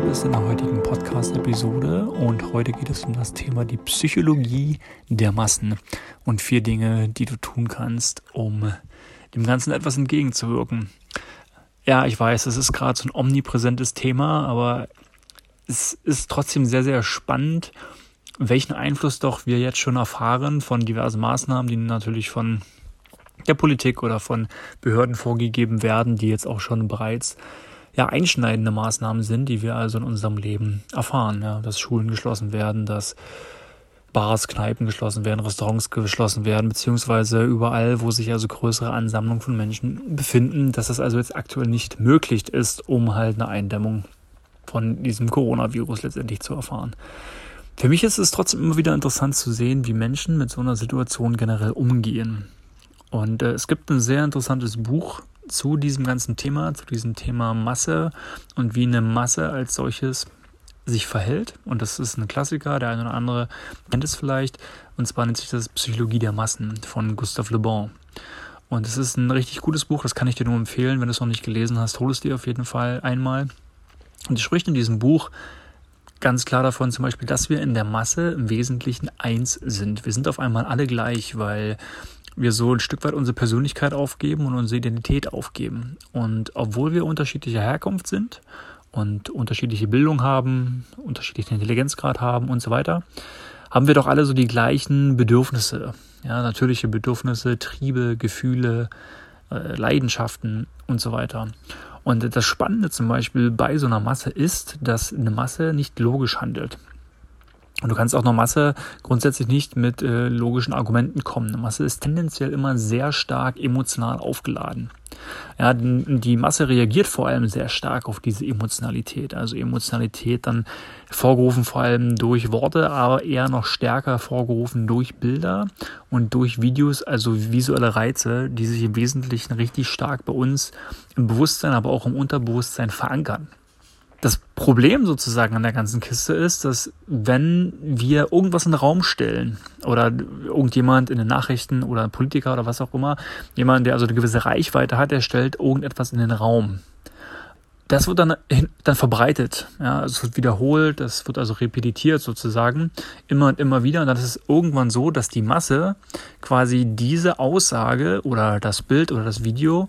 bist in der heutigen Podcast-Episode und heute geht es um das Thema die Psychologie der Massen und vier Dinge, die du tun kannst, um dem Ganzen etwas entgegenzuwirken. Ja, ich weiß, es ist gerade so ein omnipräsentes Thema, aber es ist trotzdem sehr, sehr spannend, welchen Einfluss doch wir jetzt schon erfahren von diversen Maßnahmen, die natürlich von der Politik oder von Behörden vorgegeben werden, die jetzt auch schon bereits ja, einschneidende Maßnahmen sind, die wir also in unserem Leben erfahren. Ja, dass Schulen geschlossen werden, dass Bars, Kneipen geschlossen werden, Restaurants geschlossen werden, beziehungsweise überall, wo sich also größere Ansammlungen von Menschen befinden, dass das also jetzt aktuell nicht möglich ist, um halt eine Eindämmung von diesem Coronavirus letztendlich zu erfahren. Für mich ist es trotzdem immer wieder interessant zu sehen, wie Menschen mit so einer Situation generell umgehen. Und äh, es gibt ein sehr interessantes Buch zu diesem ganzen Thema, zu diesem Thema Masse und wie eine Masse als solches sich verhält. Und das ist ein Klassiker, der eine oder andere kennt es vielleicht. Und zwar nennt sich das Psychologie der Massen von Gustave Le Bon. Und es ist ein richtig gutes Buch, das kann ich dir nur empfehlen. Wenn du es noch nicht gelesen hast, hol es dir auf jeden Fall einmal. Und es spricht in diesem Buch ganz klar davon zum Beispiel, dass wir in der Masse im Wesentlichen eins sind. Wir sind auf einmal alle gleich, weil wir so ein Stück weit unsere Persönlichkeit aufgeben und unsere Identität aufgeben. Und obwohl wir unterschiedlicher Herkunft sind und unterschiedliche Bildung haben, unterschiedlichen Intelligenzgrad haben und so weiter, haben wir doch alle so die gleichen Bedürfnisse. Ja, natürliche Bedürfnisse, Triebe, Gefühle, äh, Leidenschaften und so weiter. Und das Spannende zum Beispiel bei so einer Masse ist, dass eine Masse nicht logisch handelt. Und du kannst auch einer Masse grundsätzlich nicht mit äh, logischen Argumenten kommen. Eine Masse ist tendenziell immer sehr stark emotional aufgeladen. Ja, die Masse reagiert vor allem sehr stark auf diese Emotionalität. Also Emotionalität dann vorgerufen vor allem durch Worte, aber eher noch stärker vorgerufen durch Bilder und durch Videos, also visuelle Reize, die sich im Wesentlichen richtig stark bei uns im Bewusstsein, aber auch im Unterbewusstsein verankern. Das Problem sozusagen an der ganzen Kiste ist, dass wenn wir irgendwas in den Raum stellen oder irgendjemand in den Nachrichten oder ein Politiker oder was auch immer, jemand, der also eine gewisse Reichweite hat, der stellt irgendetwas in den Raum. Das wird dann, dann verbreitet, ja, es wird wiederholt, das wird also repetitiert sozusagen, immer und immer wieder. Und dann ist es irgendwann so, dass die Masse quasi diese Aussage oder das Bild oder das Video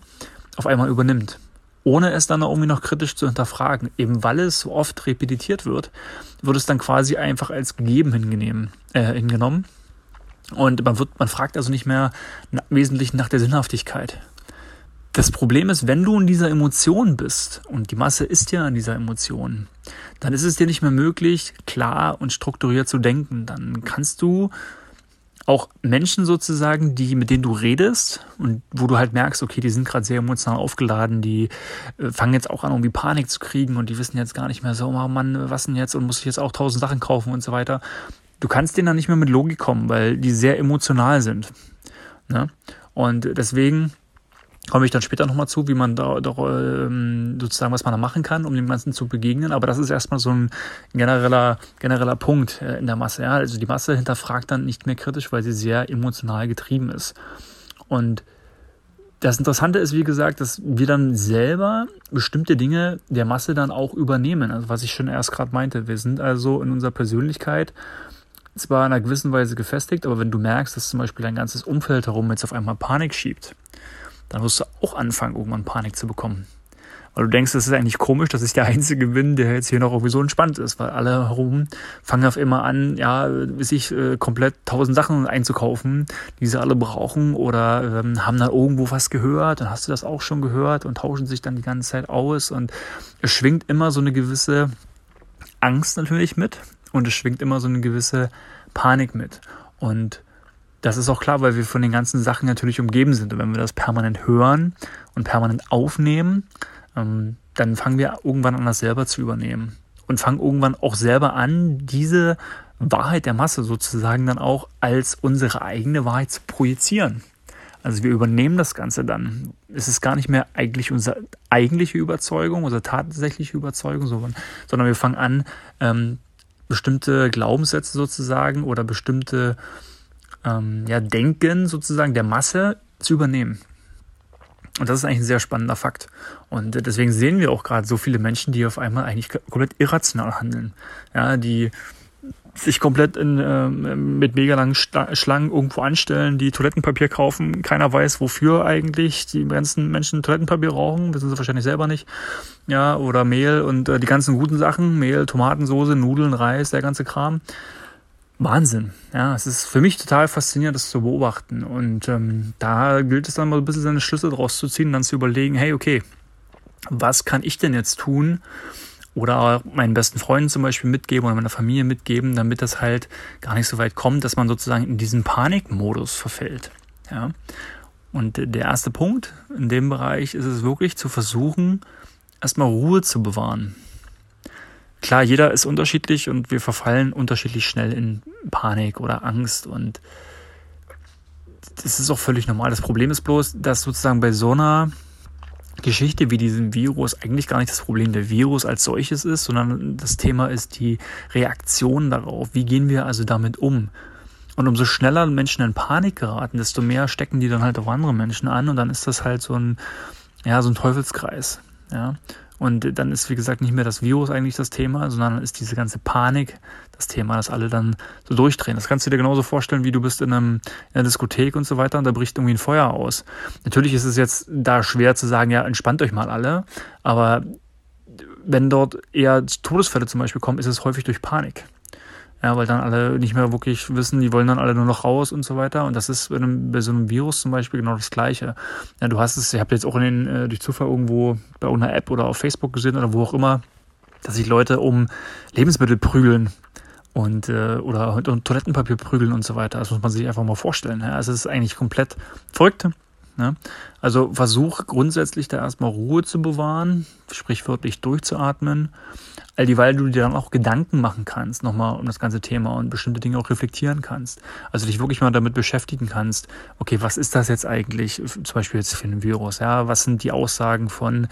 auf einmal übernimmt ohne es dann irgendwie noch kritisch zu hinterfragen. Eben weil es so oft repetitiert wird, wird es dann quasi einfach als gegeben hingenommen. Äh, hingenommen. Und man, wird, man fragt also nicht mehr wesentlich nach der Sinnhaftigkeit. Das Problem ist, wenn du in dieser Emotion bist, und die Masse ist ja in dieser Emotion, dann ist es dir nicht mehr möglich, klar und strukturiert zu denken. Dann kannst du auch Menschen sozusagen, die mit denen du redest und wo du halt merkst, okay, die sind gerade sehr emotional aufgeladen, die äh, fangen jetzt auch an, irgendwie Panik zu kriegen und die wissen jetzt gar nicht mehr so, oh Mann, was denn jetzt und muss ich jetzt auch tausend Sachen kaufen und so weiter. Du kannst denen dann nicht mehr mit Logik kommen, weil die sehr emotional sind. Ne? Und deswegen komme ich dann später nochmal zu, wie man da, da ähm, sozusagen, was man da machen kann, um dem Ganzen zu begegnen. Aber das ist erstmal so ein genereller, genereller Punkt äh, in der Masse. Ja? Also die Masse hinterfragt dann nicht mehr kritisch, weil sie sehr emotional getrieben ist. Und das Interessante ist, wie gesagt, dass wir dann selber bestimmte Dinge der Masse dann auch übernehmen. Also was ich schon erst gerade meinte. Wir sind also in unserer Persönlichkeit zwar in einer gewissen Weise gefestigt, aber wenn du merkst, dass zum Beispiel dein ganzes Umfeld herum jetzt auf einmal Panik schiebt, dann wirst du auch anfangen, irgendwann Panik zu bekommen. Weil du denkst, das ist eigentlich komisch, dass ich der Einzige bin, der jetzt hier noch irgendwie so entspannt ist, weil alle herum fangen auf immer an, ja, sich äh, komplett tausend Sachen einzukaufen, die sie alle brauchen oder ähm, haben da irgendwo was gehört, dann hast du das auch schon gehört und tauschen sich dann die ganze Zeit aus und es schwingt immer so eine gewisse Angst natürlich mit und es schwingt immer so eine gewisse Panik mit und das ist auch klar, weil wir von den ganzen Sachen natürlich umgeben sind. Und wenn wir das permanent hören und permanent aufnehmen, ähm, dann fangen wir irgendwann an, das selber zu übernehmen. Und fangen irgendwann auch selber an, diese Wahrheit der Masse sozusagen dann auch als unsere eigene Wahrheit zu projizieren. Also wir übernehmen das Ganze dann. Es ist gar nicht mehr eigentlich unsere eigentliche Überzeugung, unsere tatsächliche Überzeugung, sondern wir fangen an, ähm, bestimmte Glaubenssätze sozusagen oder bestimmte ähm, ja, Denken sozusagen der Masse zu übernehmen. Und das ist eigentlich ein sehr spannender Fakt. Und deswegen sehen wir auch gerade so viele Menschen, die auf einmal eigentlich komplett irrational handeln. Ja, die sich komplett in, äh, mit mega langen Schlangen irgendwo anstellen, die Toilettenpapier kaufen. Keiner weiß, wofür eigentlich die ganzen Menschen Toilettenpapier rauchen, wissen sie wahrscheinlich selber nicht. Ja, oder Mehl und äh, die ganzen guten Sachen, Mehl, Tomatensoße, Nudeln, Reis, der ganze Kram. Wahnsinn. Ja, es ist für mich total faszinierend, das zu beobachten. Und ähm, da gilt es dann mal ein bisschen seine Schlüsse draus zu ziehen, dann zu überlegen, hey, okay, was kann ich denn jetzt tun, oder meinen besten Freunden zum Beispiel mitgeben oder meiner Familie mitgeben, damit das halt gar nicht so weit kommt, dass man sozusagen in diesen Panikmodus verfällt. Ja. Und der erste Punkt in dem Bereich ist es wirklich zu versuchen, erstmal Ruhe zu bewahren. Klar, jeder ist unterschiedlich und wir verfallen unterschiedlich schnell in Panik oder Angst und das ist auch völlig normal. Das Problem ist bloß, dass sozusagen bei so einer Geschichte wie diesem Virus eigentlich gar nicht das Problem der Virus als solches ist, sondern das Thema ist die Reaktion darauf. Wie gehen wir also damit um? Und umso schneller Menschen in Panik geraten, desto mehr stecken die dann halt auch andere Menschen an und dann ist das halt so ein, ja, so ein Teufelskreis. Ja. Und dann ist, wie gesagt, nicht mehr das Virus eigentlich das Thema, sondern ist diese ganze Panik das Thema, dass alle dann so durchdrehen. Das kannst du dir genauso vorstellen, wie du bist in, einem, in einer Diskothek und so weiter und da bricht irgendwie ein Feuer aus. Natürlich ist es jetzt da schwer zu sagen, ja, entspannt euch mal alle, aber wenn dort eher Todesfälle zum Beispiel kommen, ist es häufig durch Panik. Ja, weil dann alle nicht mehr wirklich wissen, die wollen dann alle nur noch raus und so weiter. Und das ist bei, einem, bei so einem Virus zum Beispiel genau das Gleiche. Ja, du hast es, ich habe jetzt auch in den, äh, durch Zufall irgendwo bei einer App oder auf Facebook gesehen oder wo auch immer, dass sich Leute um Lebensmittel prügeln und äh, oder und Toilettenpapier prügeln und so weiter. Das muss man sich einfach mal vorstellen. Ja. Also es ist eigentlich komplett verrückt. Ne? Also versuch grundsätzlich da erstmal Ruhe zu bewahren, sprichwörtlich durchzuatmen all dieweil du dir dann auch Gedanken machen kannst, nochmal um das ganze Thema und bestimmte Dinge auch reflektieren kannst. Also dich wirklich mal damit beschäftigen kannst, okay, was ist das jetzt eigentlich, zum Beispiel jetzt für ein Virus, ja, was sind die Aussagen von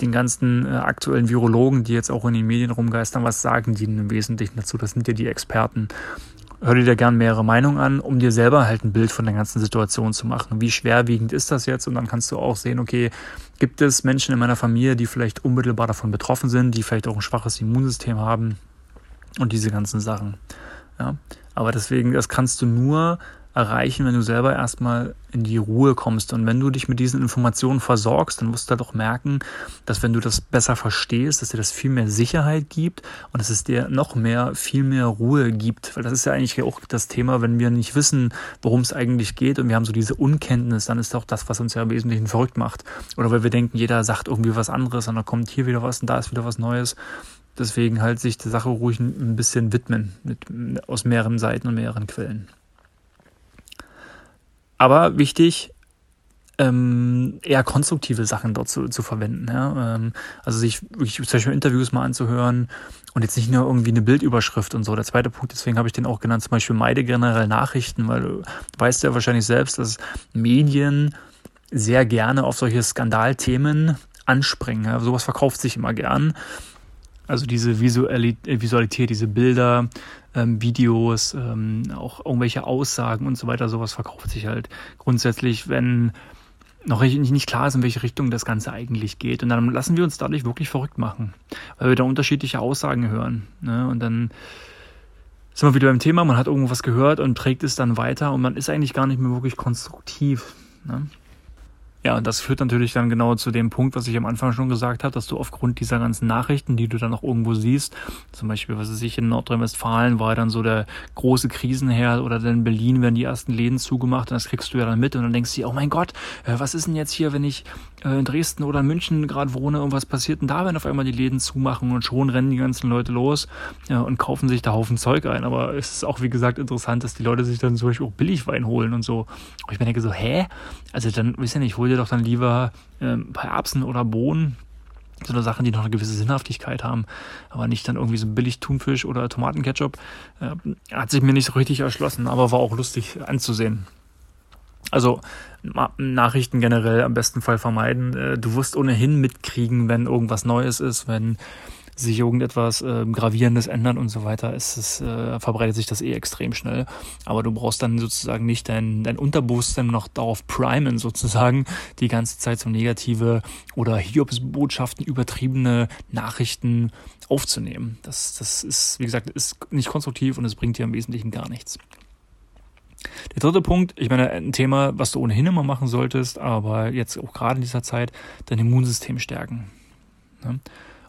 den ganzen äh, aktuellen Virologen, die jetzt auch in den Medien rumgeistern, was sagen die im Wesentlichen dazu? Das sind ja die Experten hör dir da gern mehrere Meinungen an, um dir selber halt ein Bild von der ganzen Situation zu machen. Wie schwerwiegend ist das jetzt? Und dann kannst du auch sehen, okay, gibt es Menschen in meiner Familie, die vielleicht unmittelbar davon betroffen sind, die vielleicht auch ein schwaches Immunsystem haben und diese ganzen Sachen. Ja. Aber deswegen, das kannst du nur erreichen, wenn du selber erstmal in die Ruhe kommst. Und wenn du dich mit diesen Informationen versorgst, dann musst du halt auch merken, dass wenn du das besser verstehst, dass dir das viel mehr Sicherheit gibt und dass es dir noch mehr, viel mehr Ruhe gibt. Weil das ist ja eigentlich auch das Thema, wenn wir nicht wissen, worum es eigentlich geht und wir haben so diese Unkenntnis, dann ist auch das, was uns ja im Wesentlichen verrückt macht. Oder weil wir denken, jeder sagt irgendwie was anderes und dann kommt hier wieder was und da ist wieder was Neues. Deswegen halt sich der Sache ruhig ein bisschen widmen, mit, aus mehreren Seiten und mehreren Quellen. Aber wichtig, ähm, eher konstruktive Sachen dort zu, zu verwenden. Ja? Ähm, also sich wirklich zum Beispiel Interviews mal anzuhören und jetzt nicht nur irgendwie eine Bildüberschrift und so. Der zweite Punkt, deswegen habe ich den auch genannt, zum Beispiel meide generell Nachrichten, weil du weißt ja wahrscheinlich selbst, dass Medien sehr gerne auf solche Skandalthemen anspringen. Ja? Sowas verkauft sich immer gern. Also diese Visualität, diese Bilder, ähm, Videos, ähm, auch irgendwelche Aussagen und so weiter, sowas verkauft sich halt grundsätzlich, wenn noch nicht klar ist, in welche Richtung das Ganze eigentlich geht. Und dann lassen wir uns dadurch wirklich verrückt machen, weil wir da unterschiedliche Aussagen hören. Ne? Und dann sind wir wieder beim Thema, man hat irgendwo was gehört und trägt es dann weiter und man ist eigentlich gar nicht mehr wirklich konstruktiv. Ne? Ja, und das führt natürlich dann genau zu dem Punkt, was ich am Anfang schon gesagt habe, dass du aufgrund dieser ganzen Nachrichten, die du dann auch irgendwo siehst, zum Beispiel, was weiß ich, in Nordrhein-Westfalen war dann so der große Krisenherd oder dann in Berlin werden die ersten Läden zugemacht und das kriegst du ja dann mit und dann denkst du dir, oh mein Gott, äh, was ist denn jetzt hier, wenn ich äh, in Dresden oder in München gerade wohne und was passiert denn da, wenn auf einmal die Läden zumachen und schon rennen die ganzen Leute los und kaufen sich da Haufen Zeug ein. Aber es ist auch, wie gesagt, interessant, dass die Leute sich dann zum Beispiel auch Billigwein holen und so. Und ich mir denke so, hä? Also dann, weiß ja nicht, hol dir doch dann lieber äh, bei Erbsen oder Bohnen so eine Sachen, die noch eine gewisse Sinnhaftigkeit haben, aber nicht dann irgendwie so billig Thunfisch oder Tomatenketchup. Äh, hat sich mir nicht so richtig erschlossen, aber war auch lustig anzusehen. Also Nachrichten generell am besten Fall vermeiden. Äh, du wirst ohnehin mitkriegen, wenn irgendwas Neues ist, wenn sich irgendetwas äh, Gravierendes ändert und so weiter, ist es, äh, verbreitet sich das eh extrem schnell. Aber du brauchst dann sozusagen nicht dein, dein Unterbewusstsein noch darauf primen, sozusagen, die ganze Zeit so negative oder Hiobsbotschaften, übertriebene Nachrichten aufzunehmen. Das, das ist, wie gesagt, ist nicht konstruktiv und es bringt dir im Wesentlichen gar nichts. Der dritte Punkt, ich meine, ein Thema, was du ohnehin immer machen solltest, aber jetzt auch gerade in dieser Zeit, dein Immunsystem stärken.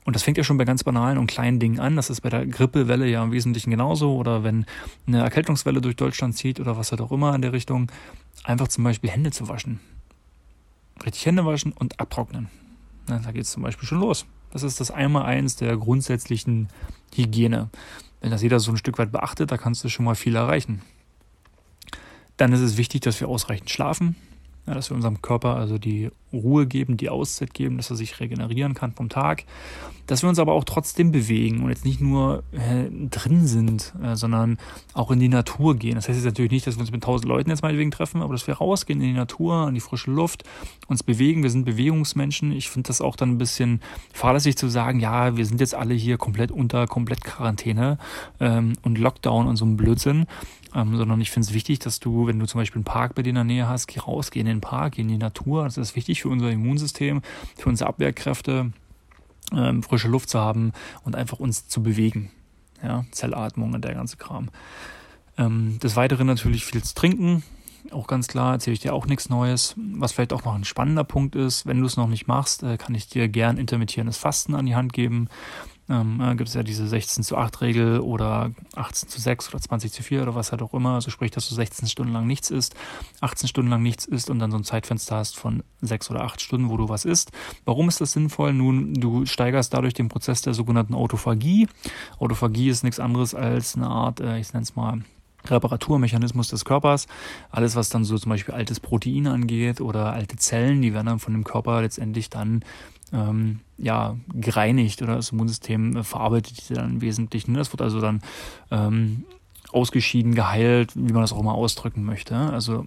Und das fängt ja schon bei ganz banalen und kleinen Dingen an. Das ist bei der Grippewelle ja im Wesentlichen genauso. Oder wenn eine Erkältungswelle durch Deutschland zieht oder was halt auch immer in der Richtung, einfach zum Beispiel Hände zu waschen. Richtig Hände waschen und abtrocknen. Da geht es zum Beispiel schon los. Das ist das Einmal-Eins der grundsätzlichen Hygiene. Wenn das jeder so ein Stück weit beachtet, da kannst du schon mal viel erreichen. Dann ist es wichtig, dass wir ausreichend schlafen, ja, dass wir unserem Körper also die Ruhe geben, die Auszeit geben, dass er sich regenerieren kann vom Tag. Dass wir uns aber auch trotzdem bewegen und jetzt nicht nur äh, drin sind, äh, sondern auch in die Natur gehen. Das heißt jetzt natürlich nicht, dass wir uns mit tausend Leuten jetzt meinetwegen treffen, aber dass wir rausgehen in die Natur, in die frische Luft, uns bewegen. Wir sind Bewegungsmenschen. Ich finde das auch dann ein bisschen fahrlässig zu sagen, ja, wir sind jetzt alle hier komplett unter komplett Quarantäne ähm, und Lockdown und so ein Blödsinn. Ähm, sondern ich finde es wichtig, dass du, wenn du zum Beispiel einen Park bei dir in der Nähe hast, geh raus, geh in den Park, geh in die Natur. Das ist wichtig für unser Immunsystem, für unsere Abwehrkräfte, ähm, frische Luft zu haben und einfach uns zu bewegen. Ja, Zellatmung und der ganze Kram. Ähm, des Weiteren natürlich viel zu trinken. Auch ganz klar, erzähle ich dir auch nichts Neues. Was vielleicht auch noch ein spannender Punkt ist, wenn du es noch nicht machst, äh, kann ich dir gern intermittierendes Fasten an die Hand geben. Ähm, äh, gibt es ja diese 16 zu 8 Regel oder 18 zu 6 oder 20 zu 4 oder was halt auch immer. Also sprich, dass du 16 Stunden lang nichts isst, 18 Stunden lang nichts isst und dann so ein Zeitfenster hast von 6 oder 8 Stunden, wo du was isst. Warum ist das sinnvoll? Nun, du steigerst dadurch den Prozess der sogenannten Autophagie. Autophagie ist nichts anderes als eine Art, äh, ich nenne es mal, Reparaturmechanismus des Körpers. Alles, was dann so zum Beispiel altes Protein angeht oder alte Zellen, die werden dann von dem Körper letztendlich dann ähm, ja, gereinigt oder das Immunsystem verarbeitet diese dann im Wesentlichen. Das wird also dann ähm, ausgeschieden, geheilt, wie man das auch immer ausdrücken möchte. Also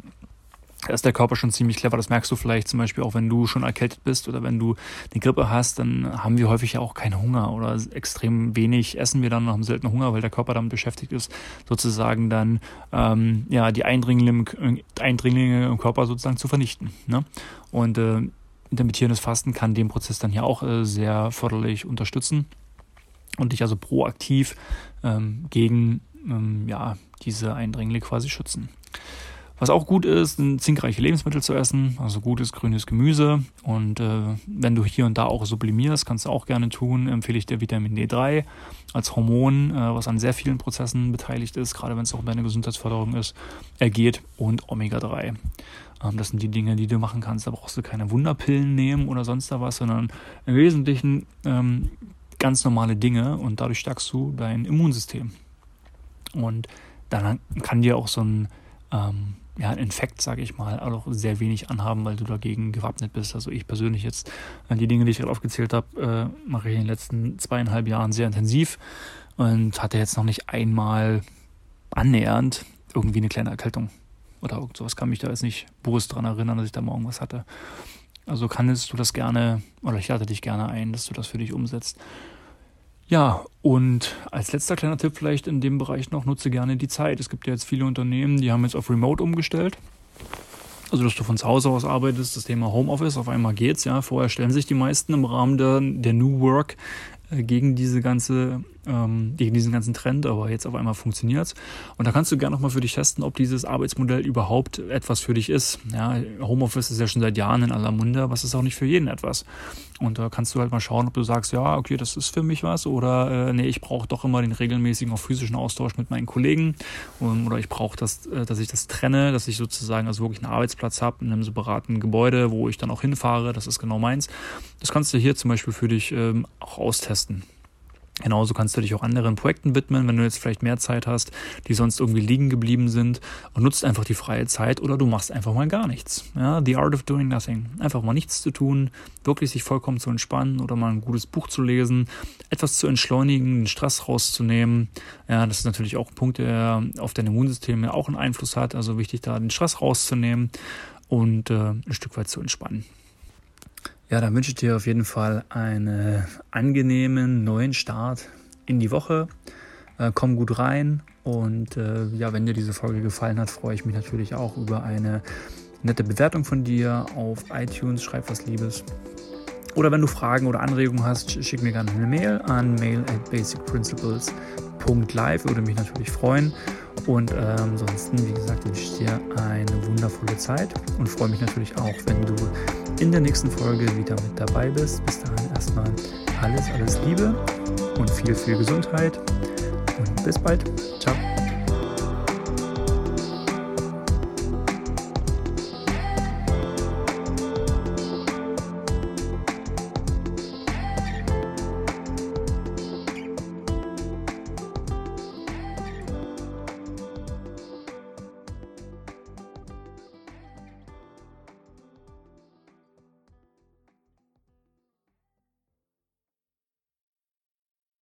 da ist der Körper schon ziemlich clever. Das merkst du vielleicht zum Beispiel auch, wenn du schon erkältet bist oder wenn du eine Grippe hast, dann haben wir häufig ja auch keinen Hunger oder extrem wenig essen wir dann und haben selten Hunger, weil der Körper damit beschäftigt ist, sozusagen dann ähm, ja die Eindringlinge im, Eindringlinge im Körper sozusagen zu vernichten. Ne? Und äh, intermittierendes Fasten kann den Prozess dann hier auch äh, sehr förderlich unterstützen und dich also proaktiv ähm, gegen ähm, ja, diese Eindringlinge quasi schützen. Was auch gut ist, zinkreiche Lebensmittel zu essen, also gutes grünes Gemüse. Und äh, wenn du hier und da auch sublimierst, kannst du auch gerne tun, empfehle ich dir Vitamin D3 als Hormon, äh, was an sehr vielen Prozessen beteiligt ist, gerade wenn es auch um deine Gesundheitsförderung ist, ergeht und Omega-3. Ähm, das sind die Dinge, die du machen kannst. Da brauchst du keine Wunderpillen nehmen oder sonst da was, sondern im Wesentlichen ähm, ganz normale Dinge und dadurch stärkst du dein Immunsystem. Und dann kann dir auch so ein ähm, ja, Infekt, sage ich mal, auch sehr wenig anhaben, weil du dagegen gewappnet bist. Also ich persönlich jetzt, äh, die Dinge, die ich gerade aufgezählt habe, äh, mache ich in den letzten zweieinhalb Jahren sehr intensiv und hatte jetzt noch nicht einmal annähernd irgendwie eine kleine Erkältung oder irgend sowas. Kann mich da jetzt nicht bewusst daran erinnern, dass ich da morgen was hatte. Also kannst du das gerne, oder ich lade dich gerne ein, dass du das für dich umsetzt. Ja, und als letzter kleiner Tipp vielleicht in dem Bereich noch, nutze gerne die Zeit. Es gibt ja jetzt viele Unternehmen, die haben jetzt auf Remote umgestellt. Also, dass du von zu Hause aus arbeitest, das Thema Homeoffice, auf einmal geht's, ja. Vorher stellen sich die meisten im Rahmen der, der New Work äh, gegen diese ganze, ähm, gegen diesen ganzen Trend, aber jetzt auf einmal funktioniert's. Und da kannst du gerne nochmal für dich testen, ob dieses Arbeitsmodell überhaupt etwas für dich ist. Ja, Homeoffice ist ja schon seit Jahren in aller Munde, aber es ist auch nicht für jeden etwas. Und da kannst du halt mal schauen, ob du sagst, ja, okay, das ist für mich was, oder äh, nee, ich brauche doch immer den regelmäßigen, auch physischen Austausch mit meinen Kollegen. Um, oder ich brauche das, äh, dass ich das trenne, dass ich sozusagen also wirklich einen Arbeitsplatz habe in einem separaten Gebäude, wo ich dann auch hinfahre. Das ist genau meins. Das kannst du hier zum Beispiel für dich ähm, auch austesten. Genauso kannst du dich auch anderen Projekten widmen, wenn du jetzt vielleicht mehr Zeit hast, die sonst irgendwie liegen geblieben sind und nutzt einfach die freie Zeit oder du machst einfach mal gar nichts. Ja, the art of doing nothing. Einfach mal nichts zu tun, wirklich sich vollkommen zu entspannen oder mal ein gutes Buch zu lesen, etwas zu entschleunigen, den Stress rauszunehmen. Ja, das ist natürlich auch ein Punkt, der auf dein Immunsystem ja auch einen Einfluss hat. Also wichtig, da den Stress rauszunehmen und äh, ein Stück weit zu entspannen. Ja, dann wünsche ich dir auf jeden Fall einen angenehmen neuen Start in die Woche. Äh, komm gut rein und äh, ja, wenn dir diese Folge gefallen hat, freue ich mich natürlich auch über eine nette Bewertung von dir auf iTunes. Schreib was Liebes. Oder wenn du Fragen oder Anregungen hast, schick mir gerne eine Mail an mail at basicprinciples.live. Würde mich natürlich freuen. Und äh, ansonsten, wie gesagt, wünsche ich dir eine wundervolle Zeit und freue mich natürlich auch, wenn du in der nächsten Folge wieder mit dabei bist. Bis dahin erstmal alles, alles Liebe und viel, viel Gesundheit. Und bis bald. Ciao.